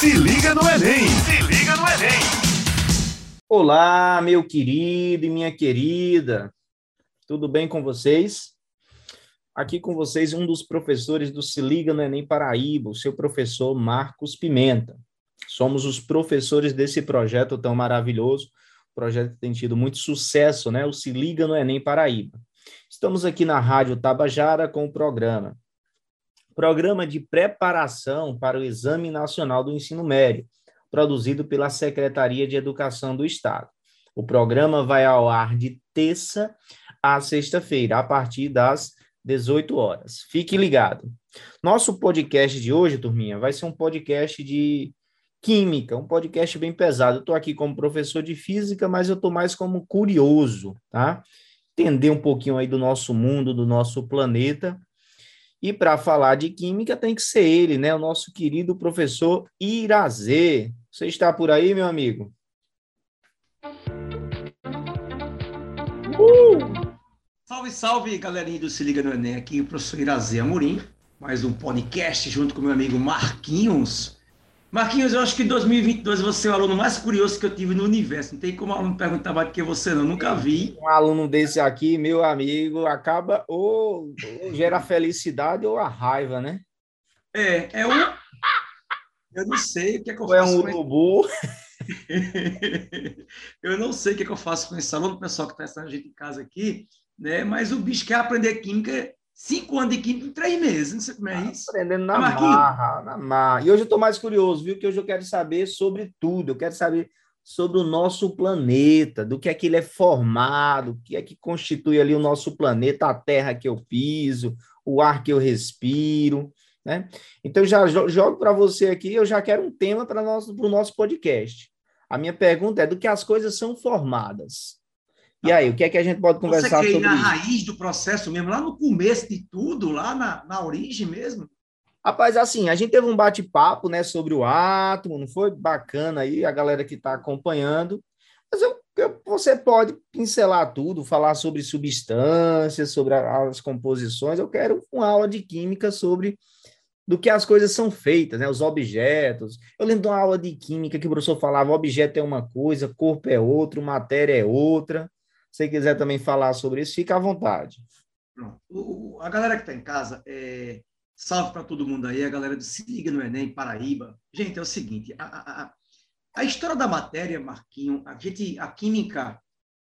Se liga no Enem! Se liga no Enem! Olá, meu querido e minha querida. Tudo bem com vocês? Aqui com vocês um dos professores do Se Liga no Enem Paraíba, o seu professor Marcos Pimenta. Somos os professores desse projeto tão maravilhoso, projeto que tem tido muito sucesso, né? O Se Liga no Enem Paraíba. Estamos aqui na Rádio Tabajara com o programa Programa de Preparação para o Exame Nacional do Ensino Médio, produzido pela Secretaria de Educação do Estado. O programa vai ao ar de terça a sexta-feira, a partir das 18 horas. Fique ligado. Nosso podcast de hoje, turminha, vai ser um podcast de química, um podcast bem pesado. Eu estou aqui como professor de física, mas eu estou mais como curioso, tá? Entender um pouquinho aí do nosso mundo, do nosso planeta e para falar de química tem que ser ele, né? O nosso querido professor Irazê. Você está por aí, meu amigo? Uh! Salve, salve, galerinha do Se Liga no Enem. Aqui o professor Irazê Amorim. Mais um podcast junto com meu amigo Marquinhos. Marquinhos, eu acho que em 2022 você é o aluno mais curioso que eu tive no universo. Não tem como aluno perguntar mais do que você, não. Nunca vi. Um aluno desse aqui, meu amigo, acaba ou, ou gera felicidade ou a raiva, né? É, é um. Eu não sei o que é que eu ou faço. É um urubu. eu não sei o que, é que eu faço com esse aluno, o pessoal que está assistindo a gente em casa aqui, né? Mas o bicho quer aprender química Cinco anos de química em três meses, não sei como é tá isso. Aprendendo na marra, na marra. E hoje eu estou mais curioso, viu? Que hoje eu quero saber sobre tudo. Eu quero saber sobre o nosso planeta, do que é que ele é formado, o que é que constitui ali o nosso planeta, a terra que eu piso, o ar que eu respiro, né? Então, já jogo para você aqui, eu já quero um tema para o nosso, nosso podcast. A minha pergunta é do que as coisas são formadas. E aí, o que é que a gente pode conversar Você ir na isso? raiz do processo mesmo, lá no começo de tudo, lá na, na origem mesmo? Rapaz, assim, a gente teve um bate-papo, né, sobre o átomo, não foi bacana aí, a galera que está acompanhando. Mas eu, eu, você pode pincelar tudo, falar sobre substâncias, sobre as composições. Eu quero uma aula de química sobre do que as coisas são feitas, né? Os objetos. Eu lembro de uma aula de química que o professor falava: objeto é uma coisa, corpo é outro, matéria é outra. Se quiser também falar sobre isso, fica à vontade. O, a galera que está em casa, é, salve para todo mundo aí, a galera do Se Liga no Enem, Paraíba. Gente, é o seguinte, a, a, a história da matéria, Marquinho, a, gente, a química,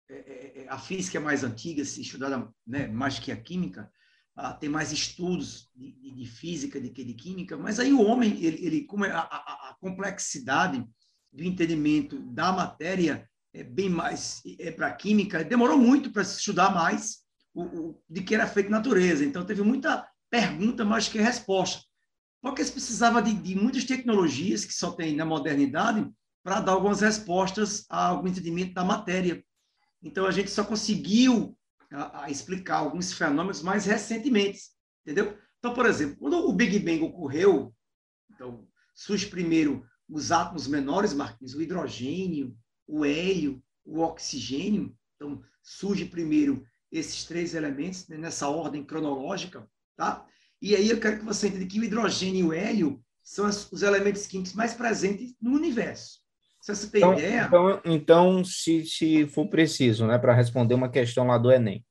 é, é, é a física é mais antiga, se estudada né, mais que a química, ah, tem mais estudos de, de, de, física do que de química, mas aí o homem, ele, ele como é a, a, a complexidade do entendimento da matéria é bem mais é, para química, demorou muito para se estudar mais o, o, de que era feito natureza. Então, teve muita pergunta mais que resposta. Porque se precisava de, de muitas tecnologias que só tem na modernidade para dar algumas respostas ao entendimento da matéria. Então, a gente só conseguiu a, a explicar alguns fenômenos mais recentemente, entendeu? Então, por exemplo, quando o Big Bang ocorreu, então, surge primeiro os átomos menores, Marquinhos, o hidrogênio, o hélio, o oxigênio. Então, surge primeiro esses três elementos né, nessa ordem cronológica, tá? E aí eu quero que você entenda que o hidrogênio e o hélio são os elementos químicos mais presentes no universo. Se você tem então, ideia... Então, então se, se for preciso, né, para responder uma questão lá do Enem,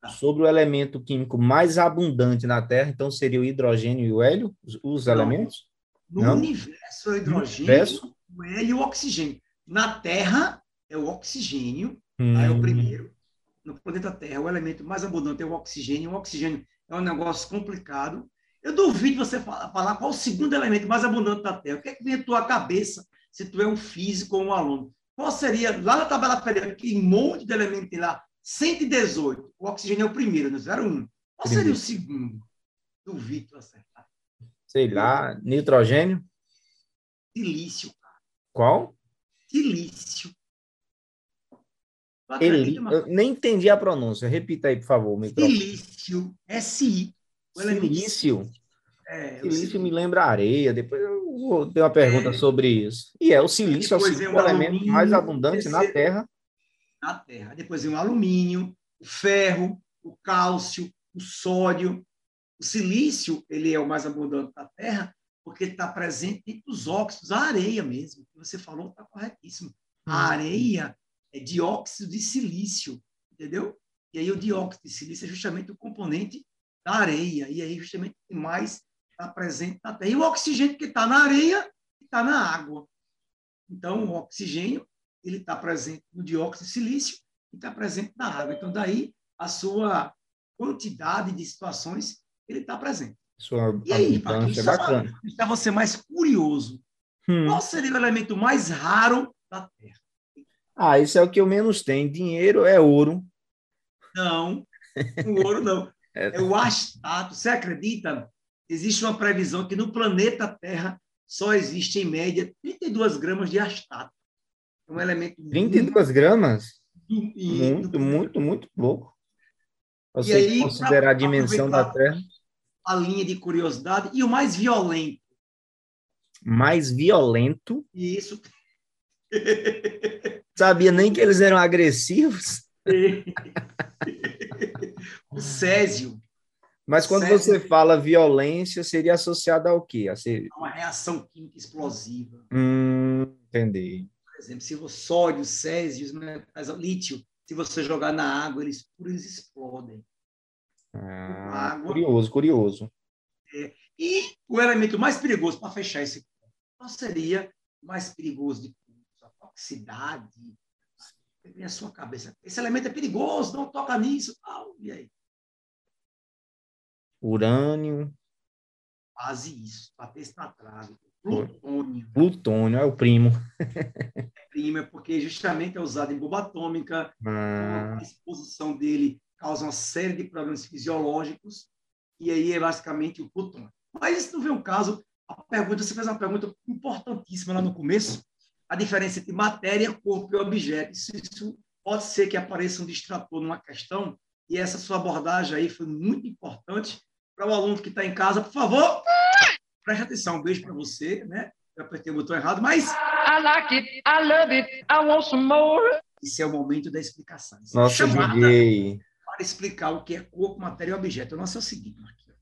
tá. sobre o elemento químico mais abundante na Terra, então seria o hidrogênio e o hélio, os, elementos? No Não? universo, é o hidrogênio, o hélio e o oxigênio. Na Terra é o oxigênio, hum. é o hum. primeiro. No planeta Terra, o elemento mais abundante é o oxigênio. O oxigênio é um negócio complicado. Eu duvido você falar qual o segundo elemento mais abundante da Terra. O que é que vem à tua cabeça se tu é um físico ou um aluno? Qual seria, lá na tabela periódica, que um monte de elemento tem lá, 118. O oxigênio é o primeiro, no 01. Qual seria o segundo? Duvido acertar. Sei lá, nitrogênio? Silício. Qual? Silício. Eli, eu nem entendi a pronúncia. Repita aí, por favor. Silício. S-I. Silício. É, silício me lembra areia. Depois eu vou ter uma pergunta é. sobre isso. E é o silício é o segundo elemento mais abundante na Terra. Na Terra. Depois vem o alumínio, o ferro, o cálcio, o sódio. O silício ele é o mais abundante da Terra, porque está presente dentro dos óxidos, a areia mesmo, que você falou está corretíssimo. A Hum. areia é dióxido de silício, entendeu? E aí o dióxido de silício é justamente o componente da areia, e aí justamente o que mais está presente na Terra. E o oxigênio que está na areia está na água. Então, o oxigênio ele está presente no dióxido de silício e está presente na água. Então, daí a sua quantidade de situações ele está presente. Sua E aí, abundância é bacana. Para você mais curioso, Hum. qual seria o elemento mais raro da Terra? Ah, isso é o que eu menos tenho. Dinheiro é ouro. Não, o ouro não. É. É o astato. Você acredita? Existe uma previsão que no planeta Terra só existe, em média, 32 gramas de astato. É um elemento 32 gramas? muito, e- Muito, muito, muito pouco. Você aí, considerar a dimensão da Terra a linha de curiosidade. E o mais violento, mais violento. isso Sabia nem que eles eram agressivos. o césio, Mas quando Sério? você fala violência, seria associada ao quê? A ser... uma reação química explosiva. Hum, entendi. Por exemplo, se o sódio, césio, metais, lítio, se você jogar na água, eles, eles explodem. Ah, Água. curioso, curioso. E o elemento mais perigoso, para fechar esse ponto, qual seria mais perigoso de todos? A toxicidade. Vem a sua cabeça. Esse elemento é perigoso, não toca nisso. Tal. E aí? Urânio, Quase isso. Bater na trave. Plutônio. plutônio, é o primo. Prima, porque justamente é usado em bomba atômica. Ah, A exposição dele causa uma série de problemas fisiológicos. E aí é basicamente o plutônio. Mas isso não vem um caso. A pergunta, você fez uma pergunta importantíssima lá no começo. A diferença entre matéria, corpo e objeto. Isso, isso pode ser que apareça um distrator numa questão. E essa sua abordagem aí foi muito importante para o aluno que está em casa. Por favor, preste atenção. Um beijo para você. Né? Eu apertei o botão errado, mas I like it. I love it. I want some more. esse é o momento da explicação. Essa nossa, chamada DJ. para explicar o que é corpo, matéria e objeto. O nosso é o seguinte, Marquinhos.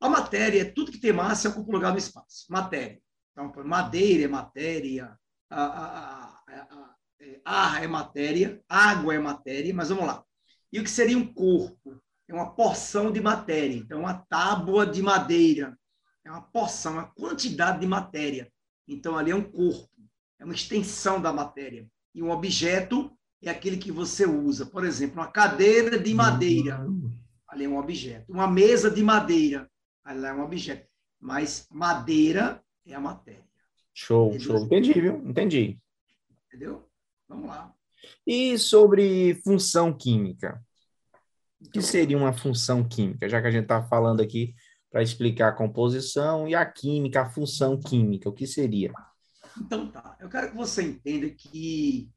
A matéria é tudo que tem massa e ocupa lugar no espaço. Matéria. Então, madeira é matéria, é, ar é matéria, água é matéria, mas vamos lá. E o que seria um corpo? É uma porção de matéria. Então, uma tábua de madeira é uma porção, uma quantidade de matéria. Então, ali é um corpo, é uma extensão da matéria. E um objeto é aquele que você usa. Por exemplo, uma cadeira de madeira, ali é um objeto. Uma mesa de madeira, ali é um objeto. Mas madeira é a matéria. Show, show. Entendi, viu? Entendi. Entendeu? Vamos lá. E sobre função química? O que seria uma função química? Já que a gente está falando aqui para explicar a composição e a química, a função química, o que seria? Então tá. Eu quero que você entenda que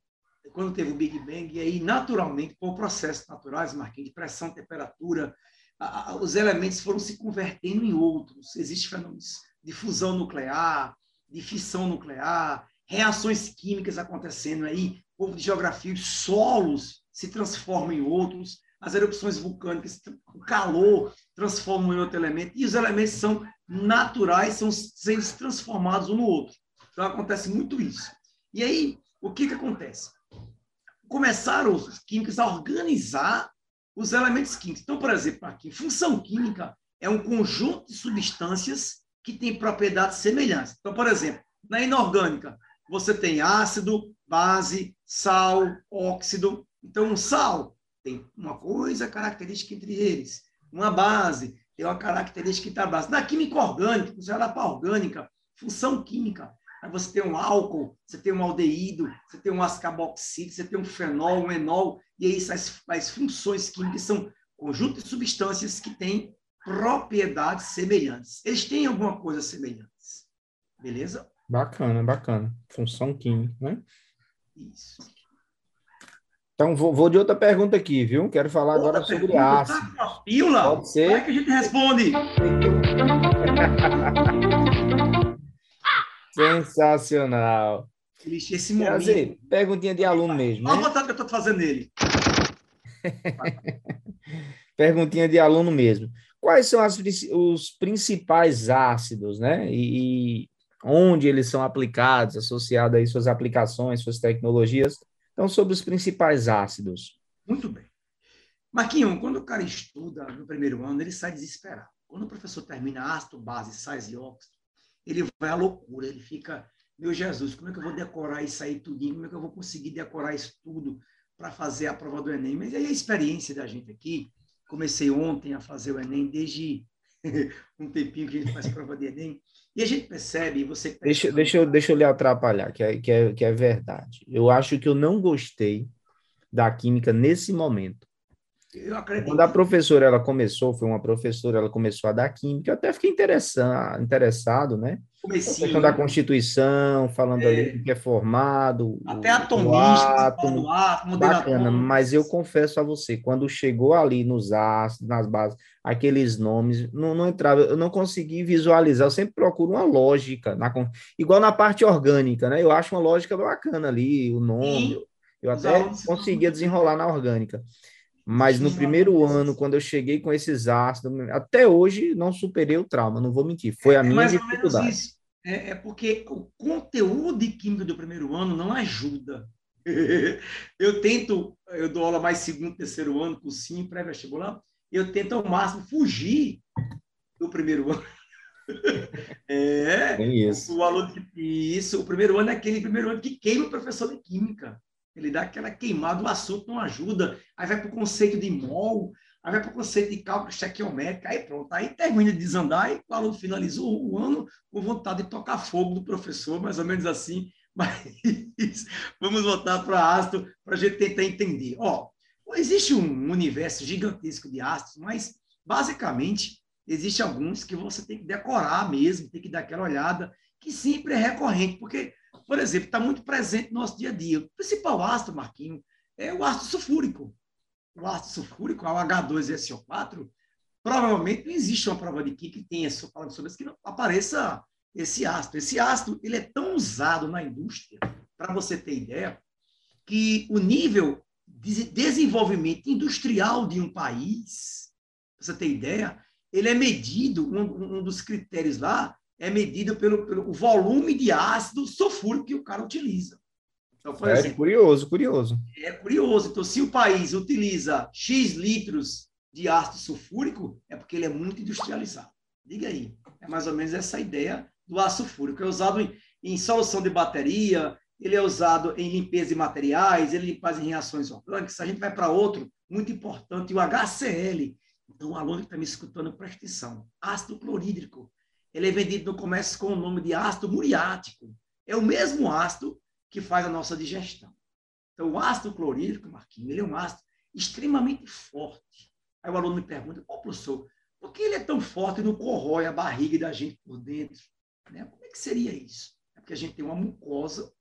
quando teve o Big Bang, e aí naturalmente, por processos naturais, Marquinhos, de pressão, temperatura, a, a, os elementos foram se convertendo em outros. Existem fenômenos de fusão nuclear, de fissão nuclear, reações químicas acontecendo aí, povo de geografia, os solos se transformam em outros, as erupções vulcânicas, o calor transforma em outro elemento, e os elementos são naturais, são sendo transformados um no outro. Então acontece muito isso. E aí, o que, que acontece? Começaram os químicos a organizar os elementos químicos. Então, por exemplo, aqui, função química é um conjunto de substâncias que tem propriedades semelhantes. Então, por exemplo, na inorgânica, você tem ácido, base, sal, óxido. Então, um sal tem uma coisa característica entre eles. Uma base tem uma característica entre a base. Na química orgânica, olha para orgânica, função química. Aí você tem um álcool, você tem um aldeído, você tem um ascarboxídeo, você tem um fenol, um enol, e aí as, as funções químicas são conjunto de substâncias que têm propriedades semelhantes. Eles têm alguma coisa semelhantes. Beleza? Bacana, bacana. Função química, né? Isso. Então, vou, vou de outra pergunta aqui, viu? Quero falar Outra agora sobre ácido. Tá pílula? Pode ser? Como é que a gente responde? Sensacional. Ixi, Esse momento. Prazer, perguntinha de aluno mesmo, Olha a né? vontade que eu estou fazendo nele. Perguntinha de aluno mesmo. quais são as, os principais ácidos, né? E, e, onde eles são aplicados, associados aí suas aplicações, suas tecnologias. Então, sobre os principais ácidos. Muito bem. Marquinhos, quando o cara estuda no primeiro ano, ele sai desesperado. Quando o professor termina ácido, base, sais e óxido, ele vai à loucura, ele fica, meu Jesus, como é que eu vou decorar isso aí tudinho? Como é que eu vou conseguir decorar isso tudo para fazer a prova do Enem? Mas aí a experiência da gente aqui, comecei ontem a fazer o Enem, desde um tempinho que a gente faz prova de Enem, e a gente percebe, você... Tá deixa, deixa, eu, deixa eu lhe atrapalhar, que é, que, é, que é verdade. Eu acho que eu não gostei da química nesse momento. Eu acredito. Quando a professora ela começou, foi uma professora, ela começou a dar química, eu até fiquei interessado, interessado né? Comecinho, a questão da Constituição, falando é. ali que é formado. Até atomista, átomo, átomo bacana, mas eu confesso a você, quando chegou ali nos ácidos, nas bases, aqueles nomes, não, não entrava, eu não consegui visualizar, eu sempre procuro uma lógica, na, igual na parte orgânica, né? Eu acho uma lógica bacana ali, o nome, Sim. eu até conseguia desenrolar na orgânica. Mas no primeiro ano, quando eu cheguei com esses ácidos, até hoje não superei o trauma, não vou mentir. Foi a é, minha dificuldade. É, é, porque o conteúdo de química do primeiro ano não ajuda. eu tento, eu dou aula mais segundo, terceiro ano, cursinho, pré-vestibular, eu tento ao máximo fugir do primeiro ano. é, isso. O aluno que, isso, o primeiro ano é aquele primeiro ano que queima o professor de química. Ele dá aquela queimada, o assunto não ajuda. Aí vai para o conceito de mol, aí vai para o conceito de cálculo estequiométrico, aí pronto. Aí termina de desandar e o aluno finalizou o ano com vontade de tocar fogo do professor, mais ou menos assim. Mas vamos voltar para ácido para a gente tentar entender. Ó, existe um universo gigantesco de ácidos, mas basicamente existe alguns que você tem que decorar mesmo, tem que dar aquela olhada, que sempre é recorrente, porque por exemplo, está muito presente no nosso dia a dia. O principal ácido, Marquinho, é o ácido sulfúrico. O ácido sulfúrico, o H2SO4, provavelmente não existe uma prova de que tenha falando sobre isso que não apareça esse ácido. Esse ácido ele é tão usado na indústria, para você ter ideia, que o nível de desenvolvimento industrial de um país, para você ter ideia, ele é medido, um, um dos critérios lá é medido pelo, pelo volume de ácido sulfúrico que o cara utiliza. Então, por é exemplo, curioso, curioso. É curioso. Então, se o país utiliza X litros de ácido sulfúrico, é porque ele é muito industrializado. Diga aí. É mais ou menos essa ideia do ácido sulfúrico. É usado em, em solução de bateria, ele é usado em limpeza de materiais, ele faz em reações orgânicas. A gente vai para outro, muito importante, o HCl. Então, o aluno que está me escutando, presta atenção. Ácido clorídrico ele é vendido no comércio com o nome de ácido muriático. É o mesmo ácido que faz a nossa digestão. Então, o ácido clorídrico, Marquinhos, ele é um ácido extremamente forte. Aí o aluno me pergunta, professor, por que ele é tão forte e não corrói a barriga da gente por dentro? Né? Como é que seria isso? É porque a gente tem uma mucosa,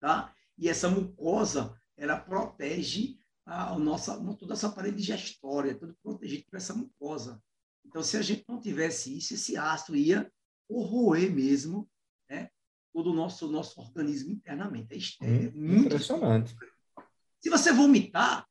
tá? E essa mucosa, ela protege a, a nossa, toda essa parede digestória, tudo protegido por essa mucosa. Então, se a gente não tivesse isso, esse ácido ia corroer mesmo né, todo o nosso, nosso organismo internamente. É, é hum, muito impressionante. Se você vomitar,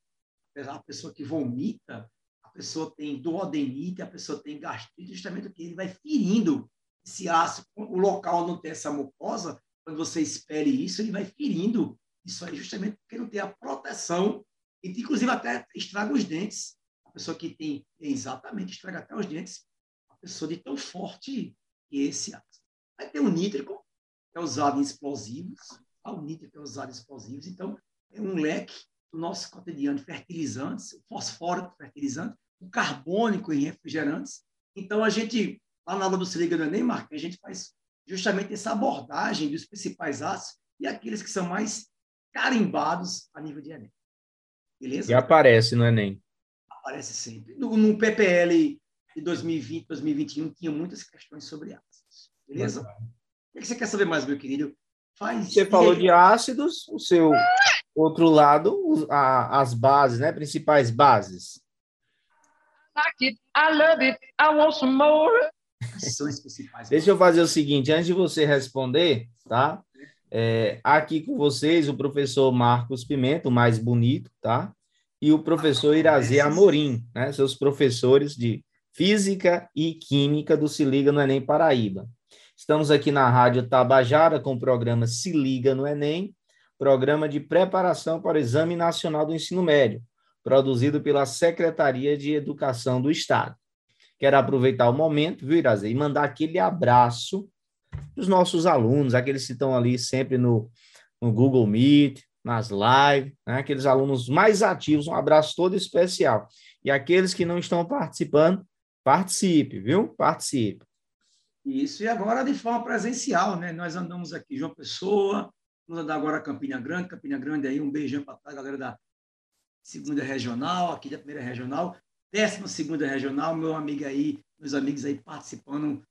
a pessoa que vomita, a pessoa tem duodenite, a pessoa tem gastrite, justamente porque ele vai ferindo esse ácido, o local não tem essa mucosa, quando você espere isso, ele vai ferindo isso aí justamente porque não tem a proteção, e inclusive até estraga os dentes. A pessoa que tem exatamente estraga até os dentes, a pessoa de tão forte que esse ácido. Aí tem o nítrico, que é usado em explosivos, tá? o nítrico é usado em explosivos, então é um leque do nosso cotidiano de fertilizantes, o fosfórico fertilizante, o carbônico em refrigerantes. Então a gente, lá na aula do Se Liga do Enem, Marco, a gente faz justamente essa abordagem dos principais ácidos e aqueles que são mais carimbados a nível de Enem. Beleza? E aparece no Enem aparece sempre. No, no PPL de 2020, 2021, tinha muitas questões sobre ácidos. Beleza? O que você quer saber mais, meu querido? Faz. Você falou de ácidos, o seu outro lado, a, as bases, né? Principais bases. I love it, I want some more. principais. Deixa eu fazer o seguinte, antes de você responder, tá? É, aqui com vocês o professor Marcos Pimenta, o mais bonito, tá? E o professor Irazi Amorim, né? Seus professores de Física e Química do Se Liga no Enem Paraíba. Estamos aqui na Rádio Tabajara com o programa Se Liga no Enem, programa de preparação para o Exame Nacional do Ensino Médio, produzido pela Secretaria de Educação do Estado. Quero aproveitar o momento, viu, Irazê, e mandar aquele abraço para os nossos alunos, aqueles que estão ali sempre no, no Google Meet, nas lives, né? aqueles alunos mais ativos, um abraço todo especial. E aqueles que não estão participando, participe, viu? Participe. Isso, e agora de forma presencial, né? Nós andamos aqui, João Pessoa, vamos andar agora Campina Grande, Campina Grande aí, um beijão para a galera da segunda regional, aqui da primeira regional, décima segunda regional, meu amigo aí, meus amigos aí participando,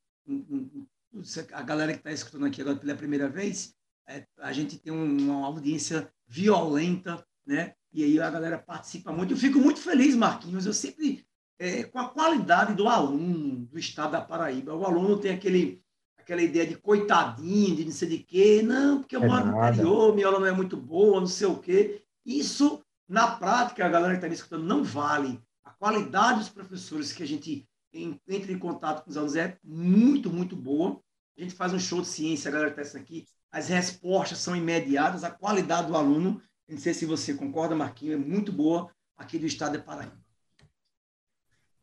a galera que está escutando aqui agora pela primeira vez, é, a gente tem uma audiência violenta, né? E aí a galera participa muito. Eu fico muito feliz, Marquinhos. Eu sempre, é, com a qualidade do aluno do estado da Paraíba, o aluno tem aquele, aquela ideia de coitadinho, de não sei de quê. Não, porque eu é moro no interior, minha aula não é muito boa, não sei o quê. Isso, na prática, a galera que está me escutando, não vale. A qualidade dos professores que a gente entra em contato com os alunos é muito, muito boa. A gente faz um show de ciência, a galera está aqui, as respostas são imediatas, a qualidade do aluno, não sei se você concorda, Marquinhos, é muito boa aqui do estado de Paraíba.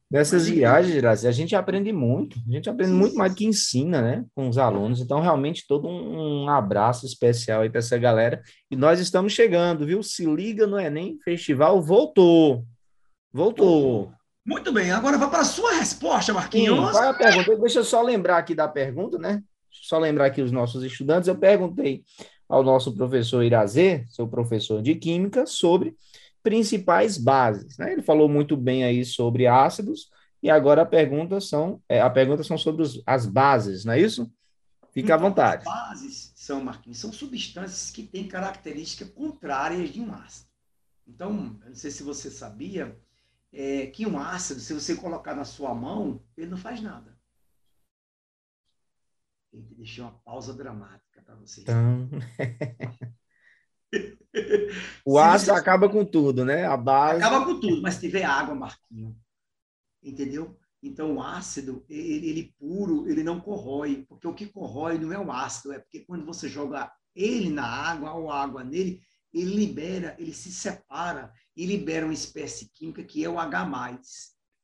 Nessas viagens, Grazi, a gente aprende muito, a gente aprende sim, muito sim. mais do que ensina, né, com os alunos. Então, realmente, todo um, abraço especial aí para essa galera. E nós estamos chegando, viu? Se liga no Enem Festival, voltou. Voltou. Muito bem, agora vai para a sua resposta, Marquinhos. Sim, qual é a pergunta? Deixa eu só lembrar aqui da pergunta, né? Só lembrar aqui os nossos estudantes, eu perguntei ao nosso professor Irazê, seu professor de Química, sobre principais bases. Né? Ele falou muito bem aí sobre ácidos, e agora a pergunta são, é, a pergunta são sobre os, as bases, não é isso? Fique então, à vontade. As bases são, Marquinhos, são substâncias que têm características contrárias de um ácido. Então, eu não sei se você sabia, é, que um ácido, se você colocar na sua mão, ele não faz nada. Tem que deixar uma pausa dramática para vocês. Então... o ácido você... acaba com tudo, né? A base. Acaba com tudo, mas se tiver água, Marquinho. Entendeu? Então, o ácido, ele, ele puro, ele não corrói, porque o que corrói não é o ácido, é porque quando você joga ele na água ou água nele, ele libera, ele se separa e libera uma espécie química que é o H+.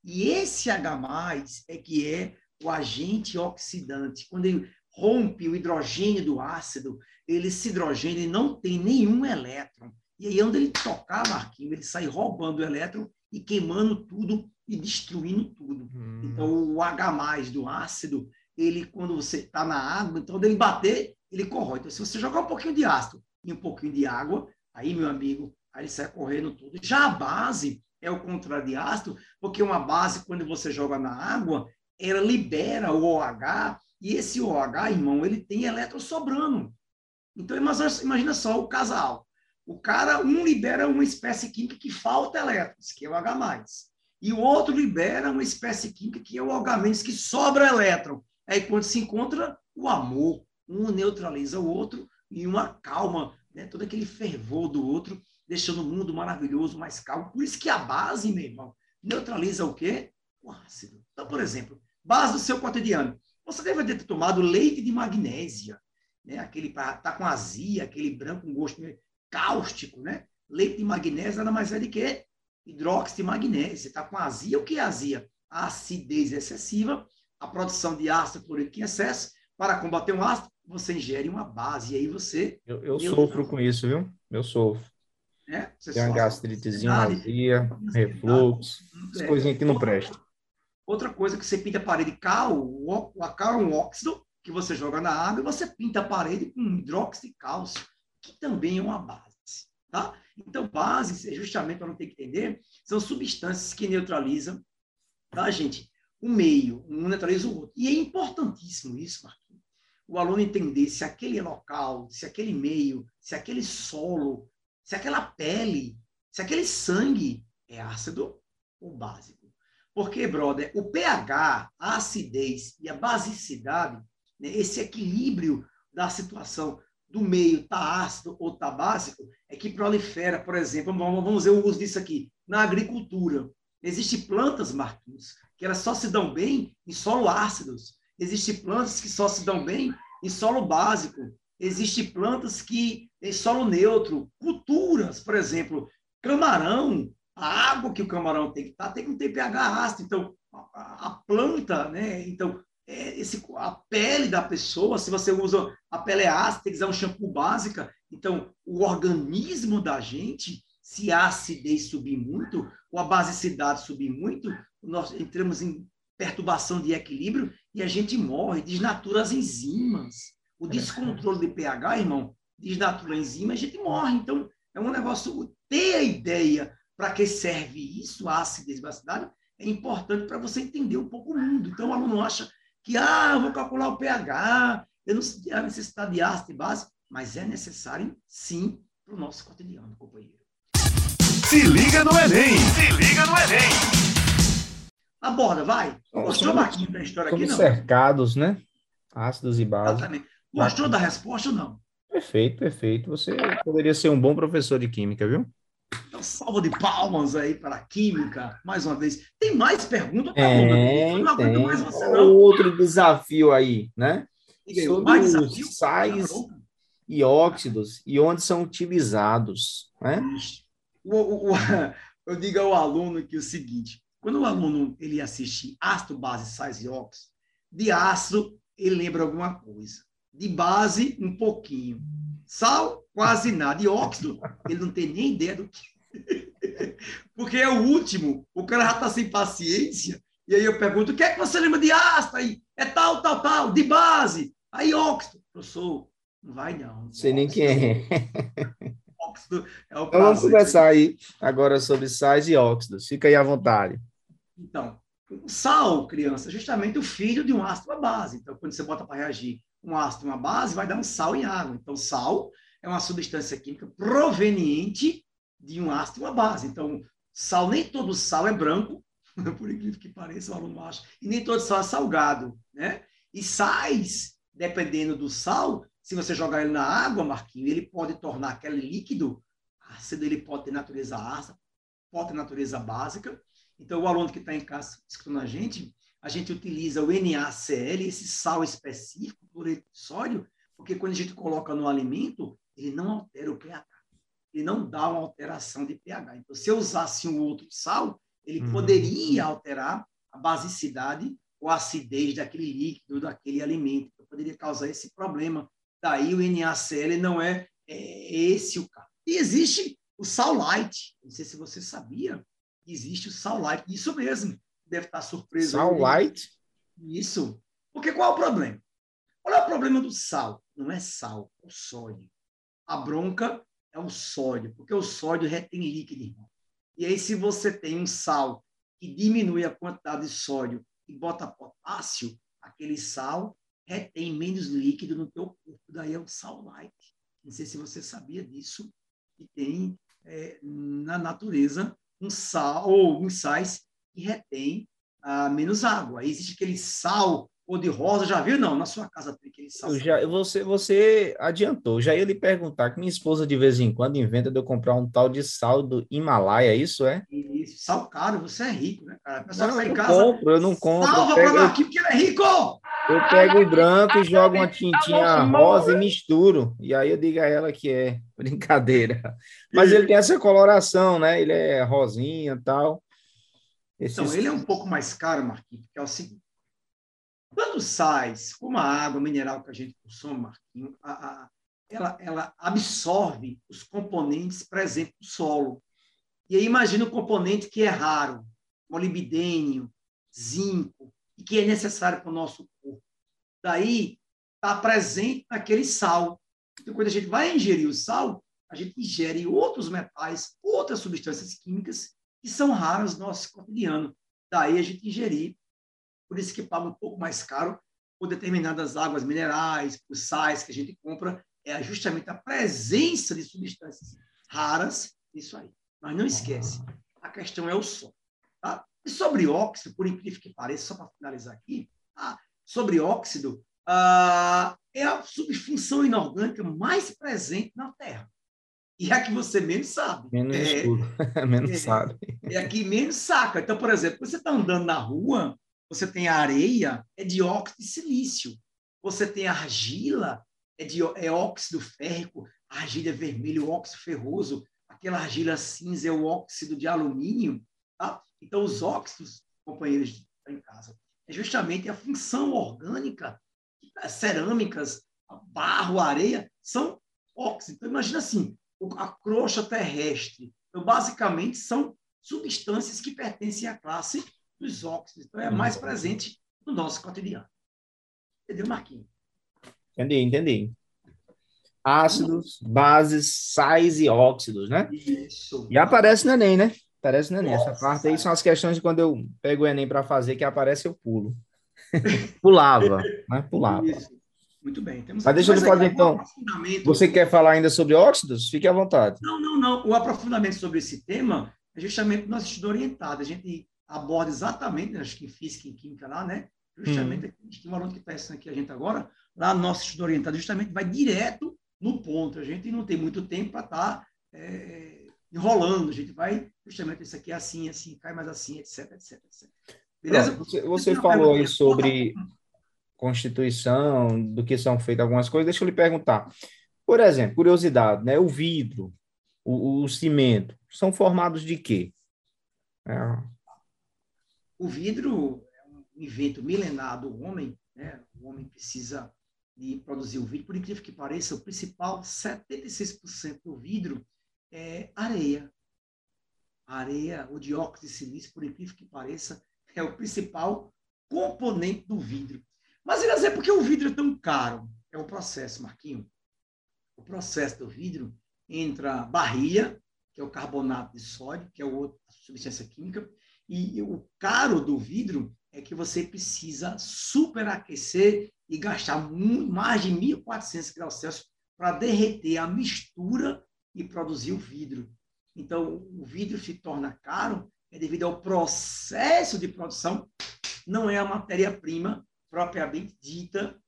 E esse H+, é que é o agente oxidante. Quando ele rompe o hidrogênio do ácido, ele, esse hidrogênio ele não tem nenhum elétron. E aí, onde ele tocar, Marquinhos, ele sai roubando o elétron e queimando tudo e destruindo tudo. Hum. Então, o H+, do ácido, ele, quando você está na água, então, quando ele bater, ele corrói. Então, se você jogar um pouquinho de ácido e um pouquinho de água, aí, meu amigo, aí ele sai correndo tudo. Já a base é o contrário de ácido, porque uma base, quando você joga na água, ela libera o OH, e esse OH, irmão, ele tem elétron sobrando. Então, imagina só o casal. O cara, um libera uma espécie química que falta elétrons, que é o H+. E o outro libera uma espécie química que é o OH-, que sobra elétron. Aí, quando se encontra o amor, um neutraliza o outro e uma calma, né? todo aquele fervor do outro, deixando o mundo maravilhoso, mais calmo. Por isso que a base, meu irmão, neutraliza o quê? O ácido. Então, por exemplo, base do seu cotidiano. Você deve ter tomado leite de magnésia, né? Aquele para tá com azia, aquele branco com gosto cáustico, né? Leite de magnésia nada mais é de que hidróxido de magnésio. Você está com azia, o que é azia? A acidez excessiva, a produção de ácido clorídrico em excesso. Para combater um ácido, você ingere uma base e aí você. Eu, eu sofro com isso, viu? Eu sofro. É? Tem uma gastritezinha, azia, refluxo, é. coisinhas que não prestam. Outra coisa que você pinta a parede cal, o cal é um óxido que você joga na água e você pinta a parede com hidróxido de cálcio, que também é uma base. Tá? Então, bases, é justamente para não ter que entender, são substâncias que neutralizam, tá, gente? O meio, um neutraliza o outro. E é importantíssimo isso, Marquinhos. O aluno entender se aquele local, se aquele meio, se aquele solo, se aquela pele, se aquele sangue é ácido ou básico. Porque, brother, o pH, a acidez e a basicidade, né, esse equilíbrio da situação do meio tá ácido ou tá básico, é que prolifera, por exemplo, vamos, ver o uso disso aqui, na agricultura. Existem plantas, Marquinhos, que elas só se dão bem em solo ácidos. Existem plantas que só se dão bem em solo básico. Existem plantas que em solo neutro. Culturas, por exemplo, camarão, a água que o camarão tem que estar tem que ter pH ácido. Então, a, a planta, né? Então, é, esse, a pele da pessoa, se você usa a pele é ácida, tem que usar um shampoo básica. Então, o organismo da gente, se a acidez subir muito, ou a basicidade subir muito, nós entramos em perturbação de equilíbrio e a gente morre, desnatura as enzimas. O descontrole de pH, irmão, desnatura a enzima, a gente morre. Então, é um negócio, ter a ideia para que serve isso, a acidez e basicidade, é importante para você entender um pouco o mundo. Então, o aluno acha que, ah, eu vou calcular o pH, eu não sei a necessidade de ácido e base, mas é necessário, sim, para o nosso cotidiano, companheiro. Se liga no Enem! Se liga no Enem! Aborda, vai. Gostou, Marquinhos, da história aqui, não? cercados, né? Ácidos e bases. Exatamente. Gostou da resposta ou não? Perfeito, perfeito. Você poderia ser um bom professor de química, viu? Então, salva de palmas aí para a Química, mais uma vez. Tem mais perguntas? É, Eu não aguento mais você, não. Outro desafio aí, né? Aí, Sobre mais os desafio? sais Tá e óxidos e onde são utilizados, né? O- o- o- eu digo ao aluno que é o seguinte: quando o aluno ele assiste ácido, base, sais e óxidos, de ácido ele lembra alguma coisa, de base um pouquinho, sal quase nada, e óxido ele não tem nem ideia do que. Porque é o último, o cara já está sem paciência, e aí eu pergunto: o que é que você lembra de ácido? Aí é tal, tal, tal, de base, aí óxido. Professor, não vai não. Não sei nem quem é. Óxido é o Então vamos conversar aí agora sobre sais e óxidos. Fica aí à vontade. Então, sal, criança, é justamente o filho de um ácido à base. Então, quando você bota para reagir um ácido e uma base, vai dar um sal em água. Então, sal é uma substância química proveniente de um ácido e uma base. Então, sal, nem todo sal é branco, por incrível que pareça, o aluno acha, e nem todo sal é salgado, né? E sais, dependendo do sal, se você jogar ele na água, Marquinho, ele pode tornar aquele líquido ácido, ele pode ter natureza ácida, pode ter natureza básica, então, o aluno que está em casa escutando a gente, a gente utiliza o NaCl, esse sal específico, cloreto de sódio, porque quando a gente coloca no alimento, ele não altera o pH. Ele não dá uma alteração de pH. Então, se eu usasse um outro sal, ele Uhum. poderia alterar a basicidade ou a acidez daquele líquido, daquele alimento. Então, poderia causar esse problema. Daí, o NaCl não é, é esse o caso. E existe o sal light. Não sei se você sabia, existe o sal light. Isso mesmo. Deve estar surpreso. Sal light? Isso. Porque qual é o problema? Qual é o problema do sal? Não é sal, é o sódio. A bronca é o sódio, porque o sódio retém líquido, irmão. E aí, se você tem um sal que diminui a quantidade de sódio e bota potássio, aquele sal retém menos líquido no teu corpo. Daí é o sal light. Não sei se você sabia disso, que tem é, na natureza um sal ou uns sais que retém ah, menos água. Aí existe aquele sal ou de rosa, já viu? Não, na sua casa tem aquele sal. Eu já, você, você adiantou. Já ia lhe perguntar que minha esposa de vez em quando inventa de eu comprar um tal de sal do Himalaia, isso é? Isso, sal caro, você é rico, né, cara? A pessoa Não, que tá eu em não casa. compro, eu não compro. Salva pego, para aqui porque ele é rico! eu pego o branco e jogo uma tintinha rosa e misturo. E aí eu digo a ela que é brincadeira. Mas ele tem essa coloração, né? Ele é rosinha e tal. Esses- Então, ele é um pouco mais caro, Marquinhos, porque é o seguinte. Quando sais, como a água mineral que a gente consome, Marquinhos, a- a- ela, ela absorve os componentes presentes no solo. E aí imagina o componente que é raro, molibdênio, zinco, e que é necessário para o nosso corpo. Daí está presente naquele sal. Então, quando a gente vai ingerir o sal, a gente ingere outros metais, outras substâncias químicas que são raras no nosso cotidiano. Daí a gente ingerir. Por isso que paga um pouco mais caro por determinadas águas minerais, por sais que a gente compra, é justamente a presença de substâncias raras nisso aí. Mas não esquece, a questão é o som. Tá? E sobre óxido, por incrível que pareça, só para finalizar aqui, ah, sobre óxido, ah, é a subfunção inorgânica mais presente na Terra. e é a que você menos sabe. Menos é, escuro, menos é. sabe. é a que menos saca. Então, por exemplo, você está andando na rua, você tem areia, é dióxido de silício. Você tem argila, é, de, é óxido férrico, argila é vermelho, óxido ferroso, aquela argila cinza é o óxido de alumínio. Tá? Então, os óxidos, companheiros estão em casa, é justamente a função orgânica, cerâmicas, barro, areia, são óxidos. Então, imagina assim, a crosta terrestre. Então, basicamente, são substâncias que pertencem à classe dos óxidos. Então, é mais presente no nosso cotidiano. Entendeu, Marquinhos? Entendi, entendi. Ácidos, bases, sais e óxidos, né? Isso. E aparece no Enem, né? Aparece no Enem. Essa Nossa, parte aí são as questões de quando eu pego o Enem para fazer, que aparece eu pulo. Pulava, né? Pulava. Isso. Muito bem. Temos Mas deixa eu fazer, então. Você quer falar ainda sobre óxidos? Fique à vontade. Não, não, não. O aprofundamento sobre esse tema é justamente no nosso estudo orientado. A gente aborda exatamente, acho que em física e química lá, né? Justamente, a gente tem um aluno que está ensinando aqui a gente agora, lá no nosso estudo orientado, justamente vai direto no ponto. A gente não tem muito tempo para estar é, enrolando. A gente vai, justamente, isso aqui é assim, assim, cai mais assim, etc, etc, etc. Beleza? Pronto, Você, você falou aí sobre Constituição, do que são feitas algumas coisas. Deixa eu lhe perguntar. Por exemplo, curiosidade, né? O vidro, o, o cimento, são formados de quê? É, O vidro é um invento milenar do homem, né? O homem precisa de produzir o vidro. Por incrível que pareça, o principal, 76% do vidro é areia. A areia, o dióxido de silício, por incrível que pareça, é o principal componente do vidro. Mas ele dizer por que o vidro é tão caro? É o processo, Marquinho. O processo do vidro entra barrilha, que é o carbonato de sódio, que é o outro substância química, e o caro do vidro é que você precisa superaquecer e gastar mais de 1.400 graus Celsius para derreter a mistura e produzir o vidro. Então, o vidro se torna caro é devido ao processo de produção, não é a matéria-prima propriamente dita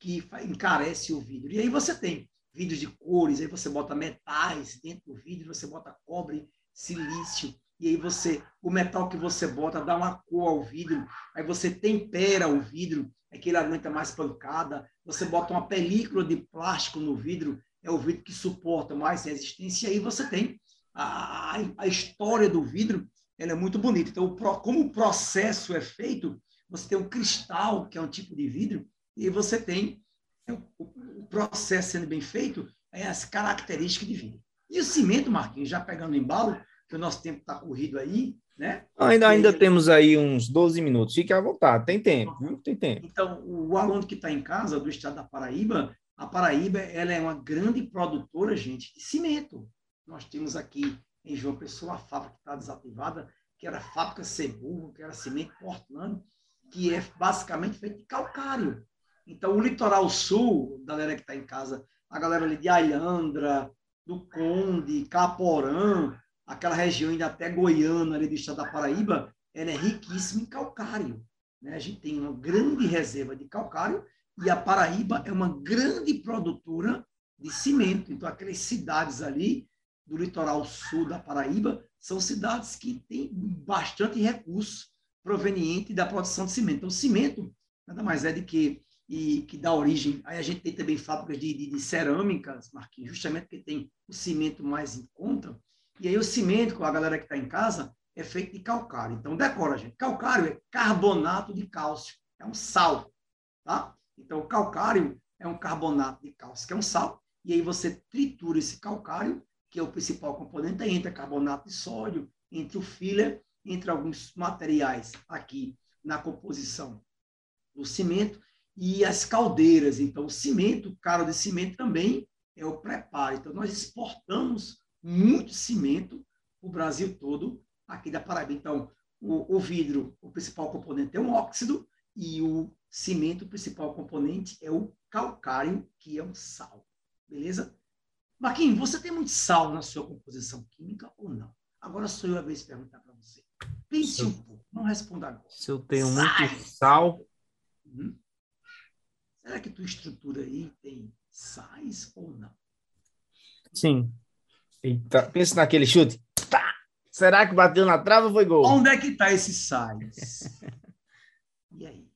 que encarece o vidro. E aí você tem vidros de cores, aí você bota metais dentro do vidro, você bota cobre, silício, e aí você, o metal que você bota dá uma cor ao vidro, aí você tempera o vidro, é que ele aguenta mais pancada, você bota uma película de plástico no vidro, é o vidro que suporta mais resistência, e aí você tem a, a- história do vidro, ela é muito bonita. Então, o como o processo é feito, você tem um cristal, que é um tipo de vidro, e você tem o, o processo sendo bem feito, é as características de vidro. E o cimento, Marquinhos, já pegando o embalo, que o nosso tempo está corrido aí, né? Ainda, E aí- ainda temos aí uns 12 minutos. Fique à vontade. Tem tempo, viu? Tem tempo. Então, o aluno que está em casa do estado da Paraíba, a Paraíba ela é uma grande produtora, gente, de cimento. Nós temos aqui em João Pessoa a fábrica que está desativada, que era a fábrica Ceburgo, que era cimento Portland, que é basicamente feito de calcário. Então, o litoral sul, galera que está em casa, a galera ali de Alhandra, do Conde, Caporã, aquela região ainda até Goiânia, ali do estado da Paraíba, ela é riquíssima em calcário. Né? A gente tem uma grande reserva de calcário e a Paraíba é uma grande produtora de cimento. Então, aquelas cidades ali do litoral sul da Paraíba são cidades que têm bastante recurso proveniente da produção de cimento. Então, cimento nada mais é de que e que dá origem. Aí a gente tem também fábricas de, de, de cerâmicas, Marquinhos, justamente porque tem o cimento mais em conta. E aí o cimento, com a galera que está em casa, é feito de calcário. Então, decora, gente. Calcário é carbonato de cálcio, é um sal, tá? Então, o calcário é um carbonato de cálcio, que é um sal, e aí você tritura esse calcário, que é o principal componente, aí entra carbonato de sódio, entre o filler, entre alguns materiais aqui na composição do cimento, e as caldeiras. Então, o cimento, caro de cimento também é o preparo. Então, nós exportamos muito cimento o Brasil todo, aqui da Paraíba. Então, o, o, vidro, o principal componente é um óxido, e o cimento, o principal componente é o calcário, que é um sal. Beleza? Marquinhos, você tem muito sal na sua composição química ou não? Agora sou eu a vez de perguntar para você. Pense um pouco, não responda agora. Se eu tenho muito sal. Uhum. Será que tua estrutura aí tem sais ou não? Sim. Eita, pensa naquele chute. Tá. Será que bateu na trave ou foi gol? Onde é que está esse sais? E aí?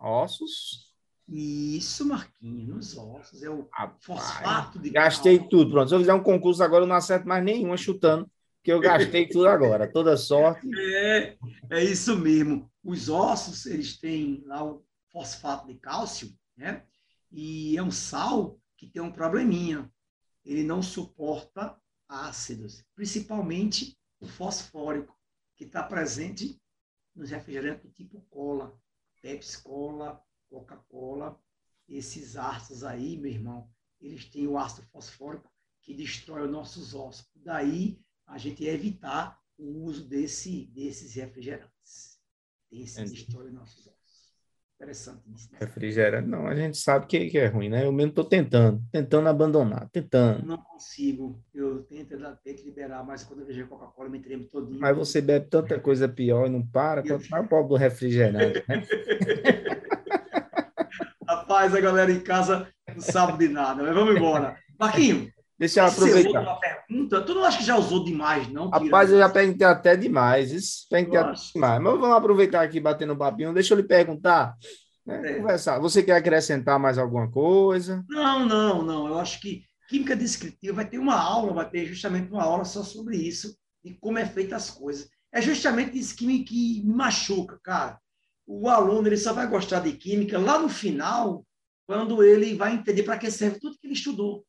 Ossos. Isso, Marquinhos, nos ossos. É o Rapaz, fosfato de Gastei tudo. Pronto, se eu fizer um concurso agora, eu não acerto mais nenhuma chutando, porque eu gastei tudo agora. Toda sorte. É, é isso mesmo. Os ossos, eles têm lá o fosfato de cálcio, né? E é um sal que tem um probleminha. Ele não suporta ácidos, principalmente o fosfórico, que está presente nos refrigerantes do tipo cola, Pepsi Cola, Coca-Cola. Esses ácidos aí, meu irmão, eles têm o ácido fosfórico que destrói os nossos ossos. Daí a gente evitar o uso desse, desses refrigerantes. Esse destrói os nossos ossos. Interessante isso. né? Refrigerante, não, a gente sabe que, que é ruim, né? Eu mesmo estou tentando, tentando abandonar, tentando. Não consigo. Eu tento ter que liberar, mas quando eu vejo Coca-Cola, me tremo todinho. Mas você bebe tanta coisa pior e não para, quanto mais o pobre do refrigerante, né? Rapaz, a galera em casa não sabe de nada, mas vamos embora. Marquinho, Deixa eu você aproveitar. uma pergunta? Tu não acha que já usou demais, não? Rapaz, eu já perguntei até demais, isso perguntei até demais. Mas vamos aproveitar aqui, batendo um papinho, deixa eu lhe perguntar, né? É. Conversar. Você quer acrescentar mais alguma coisa? Não, não, não. Eu acho que química descritiva vai ter uma aula, vai ter justamente uma aula só sobre isso, de como é feita as coisas. É justamente isso que me, que me machuca, cara. O aluno ele só vai gostar de química lá no final, quando ele vai entender para que serve tudo que ele estudou.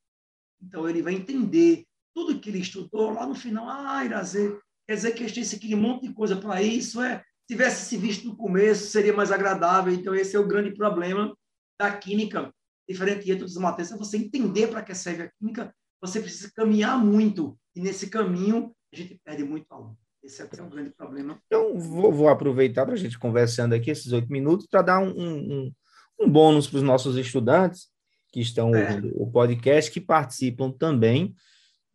Então, ele vai entender tudo que ele estudou lá no final. Ah, Irazê, quer dizer que eu tinha aquele monte de coisa para isso. É, se tivesse se visto no começo, seria mais agradável. Então, esse é o grande problema da química diferente de outras matérias, é você entender para que serve a química, você precisa caminhar muito. E nesse caminho, a gente perde muito aluno. Esse é um grande problema. Então, vou, vou aproveitar para a gente conversando aqui esses oito minutos para dar um, um- um bônus para os nossos estudantes que estão É. ouvindo o podcast, que participam também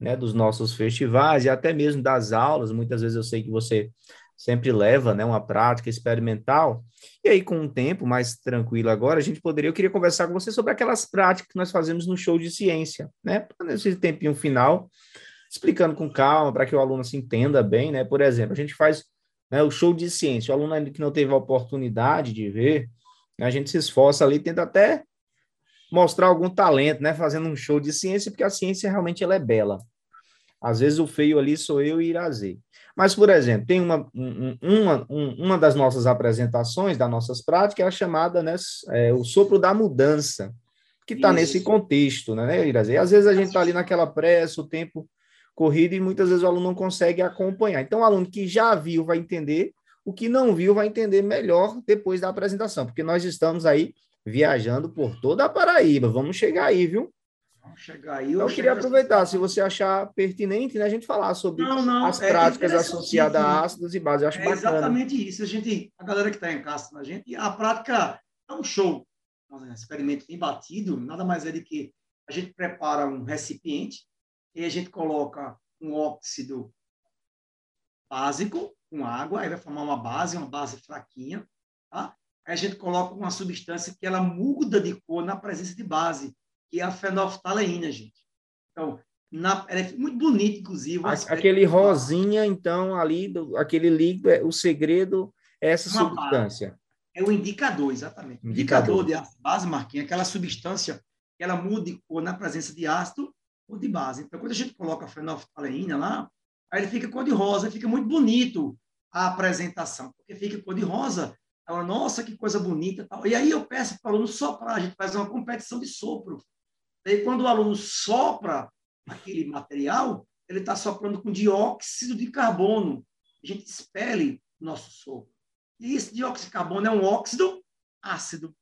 né, dos nossos festivais e até mesmo das aulas. Muitas vezes eu sei que você sempre leva né, uma prática experimental. E aí, com um tempo mais tranquilo agora, a gente poderia, eu queria conversar com você sobre aquelas práticas que nós fazemos no show de ciência, né? Nesse tempinho final, explicando com calma para que o aluno se entenda bem, né? Por exemplo, a gente faz né, o show de ciência, o aluno que não teve a oportunidade de ver, né, a gente se esforça ali, tenta até mostrar algum talento, né? Fazendo um show de ciência, porque a ciência realmente ela é bela. Às vezes o feio ali sou eu e Irazê. Mas, por exemplo, tem uma, um- um- uma, um- uma das nossas apresentações, das nossas práticas, é a chamada, né, é, o sopro da mudança, que está nesse contexto, né, Irazê? Às vezes a gente está ali naquela pressa, o tempo corrido, e muitas vezes o aluno não consegue acompanhar. Então, o aluno que já viu vai entender, o que não viu vai entender melhor depois da apresentação, porque nós estamos aí viajando por toda a Paraíba. Vamos chegar aí, viu? Vamos chegar aí. Eu queria aproveitar, se você achar pertinente, né, a gente falar sobre Não, não, as é práticas associadas a ácidos e bases. Eu acho É bacana. exatamente isso. A gente, a galera que está em casa na gente, a prática é um show. Um experimento bem batido, nada mais é do que a gente prepara um recipiente e a gente coloca um óxido básico com água, aí vai formar uma base, uma base fraquinha, tá? A gente coloca uma substância que ela muda de cor na presença de base, que é a fenolftaleína, gente. Então, na, ela é muito bonita, inclusive. Aquele rosinha, então, ali, do, aquele líquido, é, o segredo é essa Uma substância. É o indicador, exatamente. O Indicador. indicador de base, Marquinhos, é aquela substância que ela muda de cor na presença de ácido ou de base. Então, quando a gente coloca a fenolftaleína lá, aí ele fica cor de rosa, fica muito bonito a apresentação, porque fica cor de rosa. Ela, nossa, que coisa bonita. Tal. E aí eu peço para o aluno soprar, a gente faz uma competição de sopro. Daí, quando o aluno sopra aquele material, ele está soprando com dióxido de carbono. A gente expele o nosso sopro. E esse dióxido de carbono é um óxido ácido.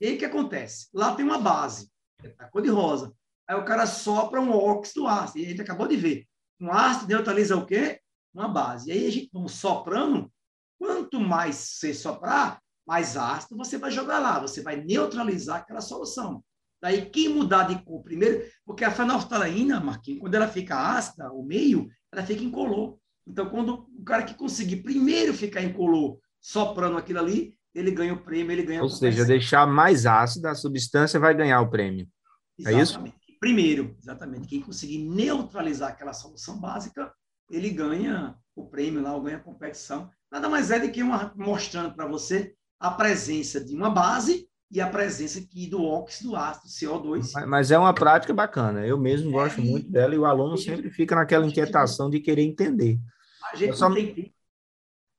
E aí o que acontece? Lá tem uma base, que é cor de rosa. Aí o cara sopra um óxido ácido. E a gente acabou de ver. Um ácido neutraliza o quê? Uma base. E aí a gente vamos soprando. Quanto mais você soprar, mais ácido você vai jogar lá. Você vai neutralizar aquela solução. Daí, quem mudar de cor primeiro, porque a fenolftaleína, Marquinhos, quando ela fica ácida, o meio, ela fica incolor. Então, quando o cara que conseguir primeiro ficar incolor, soprando aquilo ali, ele ganha o prêmio, ele ganha Ou seja, deixar mais ácida, a substância vai ganhar o prêmio. é isso? Exatamente. primeiro, exatamente, quem conseguir neutralizar aquela solução básica, ele ganha o prêmio lá, ou ganha a competição. Nada mais é do que uma, mostrando para você a presença de uma base e a presença aqui do óxido ácido, CO2. Mas, mas é uma prática bacana. Eu mesmo gosto é, muito dela e o aluno sempre fica naquela inquietação de querer entender. A gente eu só, não tem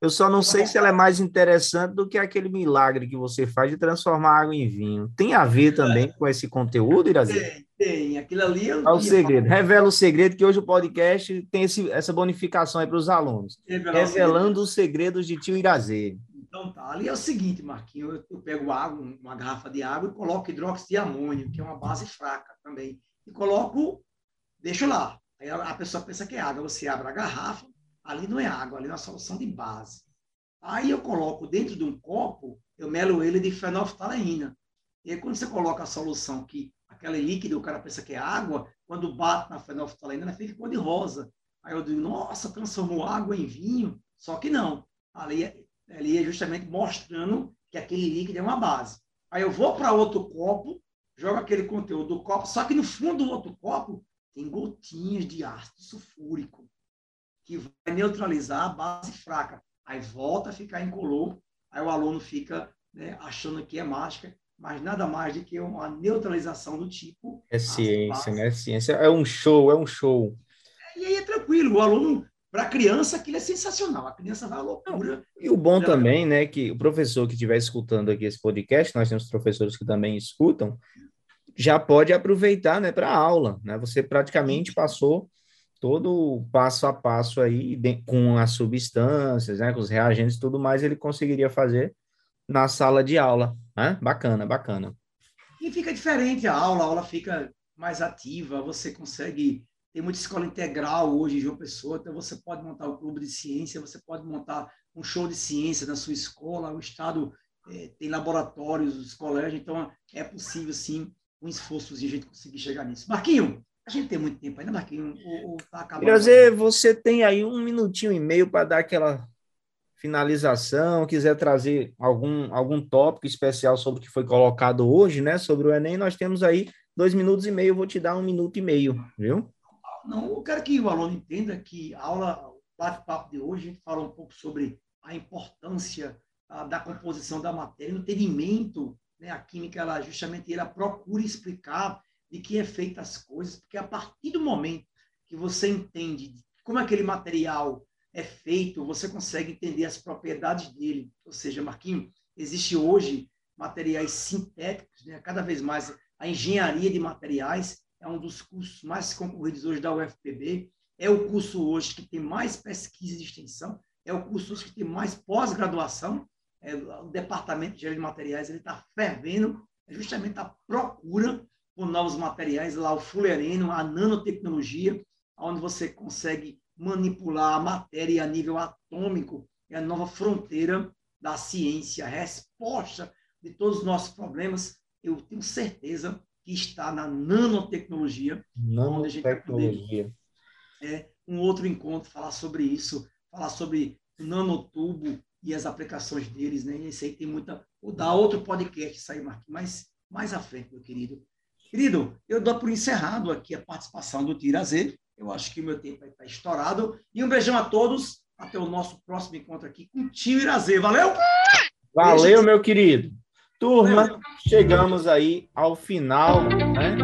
eu só não sei se ela é mais interessante do que aquele milagre que você faz de transformar água em vinho. Tem a ver também com esse conteúdo, Irazi? Tem. Aquilo ali é o segredo. Revela o segredo que hoje o podcast tem esse, essa bonificação aí para os alunos. Revelar Revelando os segredos de tio Irazê. Então tá, ali é o seguinte, Marquinhos, eu, eu pego água, uma garrafa de água e coloco hidróxido de amônio, que é uma base fraca também. E coloco, deixo lá. Aí a, a pessoa pensa que é água, você abre a garrafa, Ali não é água, ali é uma solução de base. Aí eu coloco dentro de um copo, eu melo ele de fenolftaleína. E aí, quando você coloca a solução que aquele líquido, o cara pensa que é água, quando bate na fenolftaleína, ela fica cor de rosa. Aí eu digo, nossa, transformou água em vinho. Só que não. Ali, é, ali é justamente mostrando que aquele líquido é uma base. Aí eu vou para outro copo, jogo aquele conteúdo do copo, só que no fundo do outro copo tem gotinhas de ácido sulfúrico que vai neutralizar a base fraca. Aí volta a ficar incolor, aí o aluno fica né, achando que é mágica, mas nada mais do que uma neutralização do tipo. É ciência, né? Ciência é um show, é um show. É, e aí é tranquilo, o aluno, para a criança, aquilo é sensacional, a criança vai à loucura. E o bom também, né, que o professor que estiver escutando aqui esse podcast, nós temos professores que também escutam, já pode aproveitar, né, para a aula, né? Você praticamente passou todo o passo a passo aí, com as substâncias, né, com os reagentes e tudo mais, ele conseguiria fazer na sala de aula. Né? Bacana, bacana. E fica diferente a aula, a aula fica mais ativa, você consegue. Tem muita escola integral hoje em João Pessoa, então você pode montar um clube de ciência, você pode montar um show de ciência na sua escola, o Estado é, tem laboratórios, os colégios, então é possível, sim, um esforço de a gente conseguir chegar nisso. Marquinho, a gente tem muito tempo ainda, Marquinhos, ou, ou tá acabando? Prazer, você tem aí um minutinho e meio para dar aquela finalização, quiser trazer algum, algum tópico especial sobre o que foi colocado hoje, né, sobre o Enem, nós temos aí dois minutos e meio, vou te dar um minuto e meio, viu? Não, eu quero que o aluno entenda que a aula, o bate-papo de hoje, a gente fala um pouco sobre a importância a, da composição da matéria, o entendimento, né, a química, ela justamente ela procura explicar de que é feita as coisas, porque a partir do momento que você entende como aquele material é feito, você consegue entender as propriedades dele. Ou seja, Marquinhos, existe hoje materiais sintéticos, né? cada vez mais a engenharia de materiais é um dos cursos mais concorridos hoje da UFPB, é o curso hoje que tem mais pesquisa de extensão, é o curso hoje que tem mais pós-graduação, é, o departamento de engenharia de materiais está fervendo, é justamente a procura por novos materiais, lá o fulereno, a nanotecnologia, onde você consegue manipular a matéria a nível atômico, é a nova fronteira da ciência, a resposta de todos os nossos problemas, eu tenho certeza que está na nanotecnologia, nanotecnologia. é, um outro encontro falar sobre isso, falar sobre o nanotubo e as aplicações deles, né? Esse aí tem muita. Vou dar outro podcast, sair mais, mais à frente, meu querido. Querido, eu dou por encerrado aqui a participação do Tirazê. Eu acho que o meu tempo está estourado. E um beijão a todos. Até o nosso próximo encontro aqui com o Tio Irazê. Valeu? Valeu, Beijo. meu querido. Turma, Valeu. chegamos aí ao final, né?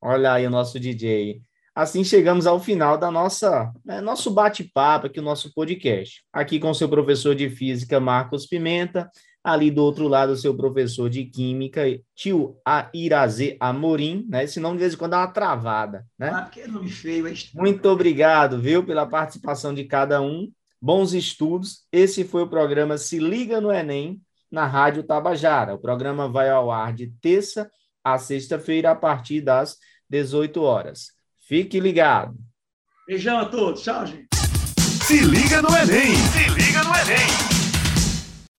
Olha aí o nosso DJ. Assim chegamos ao final da nossa né, nosso bate-papo aqui, o nosso podcast. Aqui com o seu professor de física, Marcos Pimenta, Ali do outro lado, o seu professor de química, tio Irazê Amorim, né? Esse nome de vez em quando dá uma travada, né? Ah, que nome feio, é Muito obrigado, viu, pela participação de cada um. Bons estudos. Esse foi o programa Se Liga no Enem, na Rádio Tabajara. O programa vai ao ar de terça a sexta-feira, a partir das 18 horas. Fique ligado. Beijão a todos. Tchau, gente. Se liga no Enem. Se liga no Enem.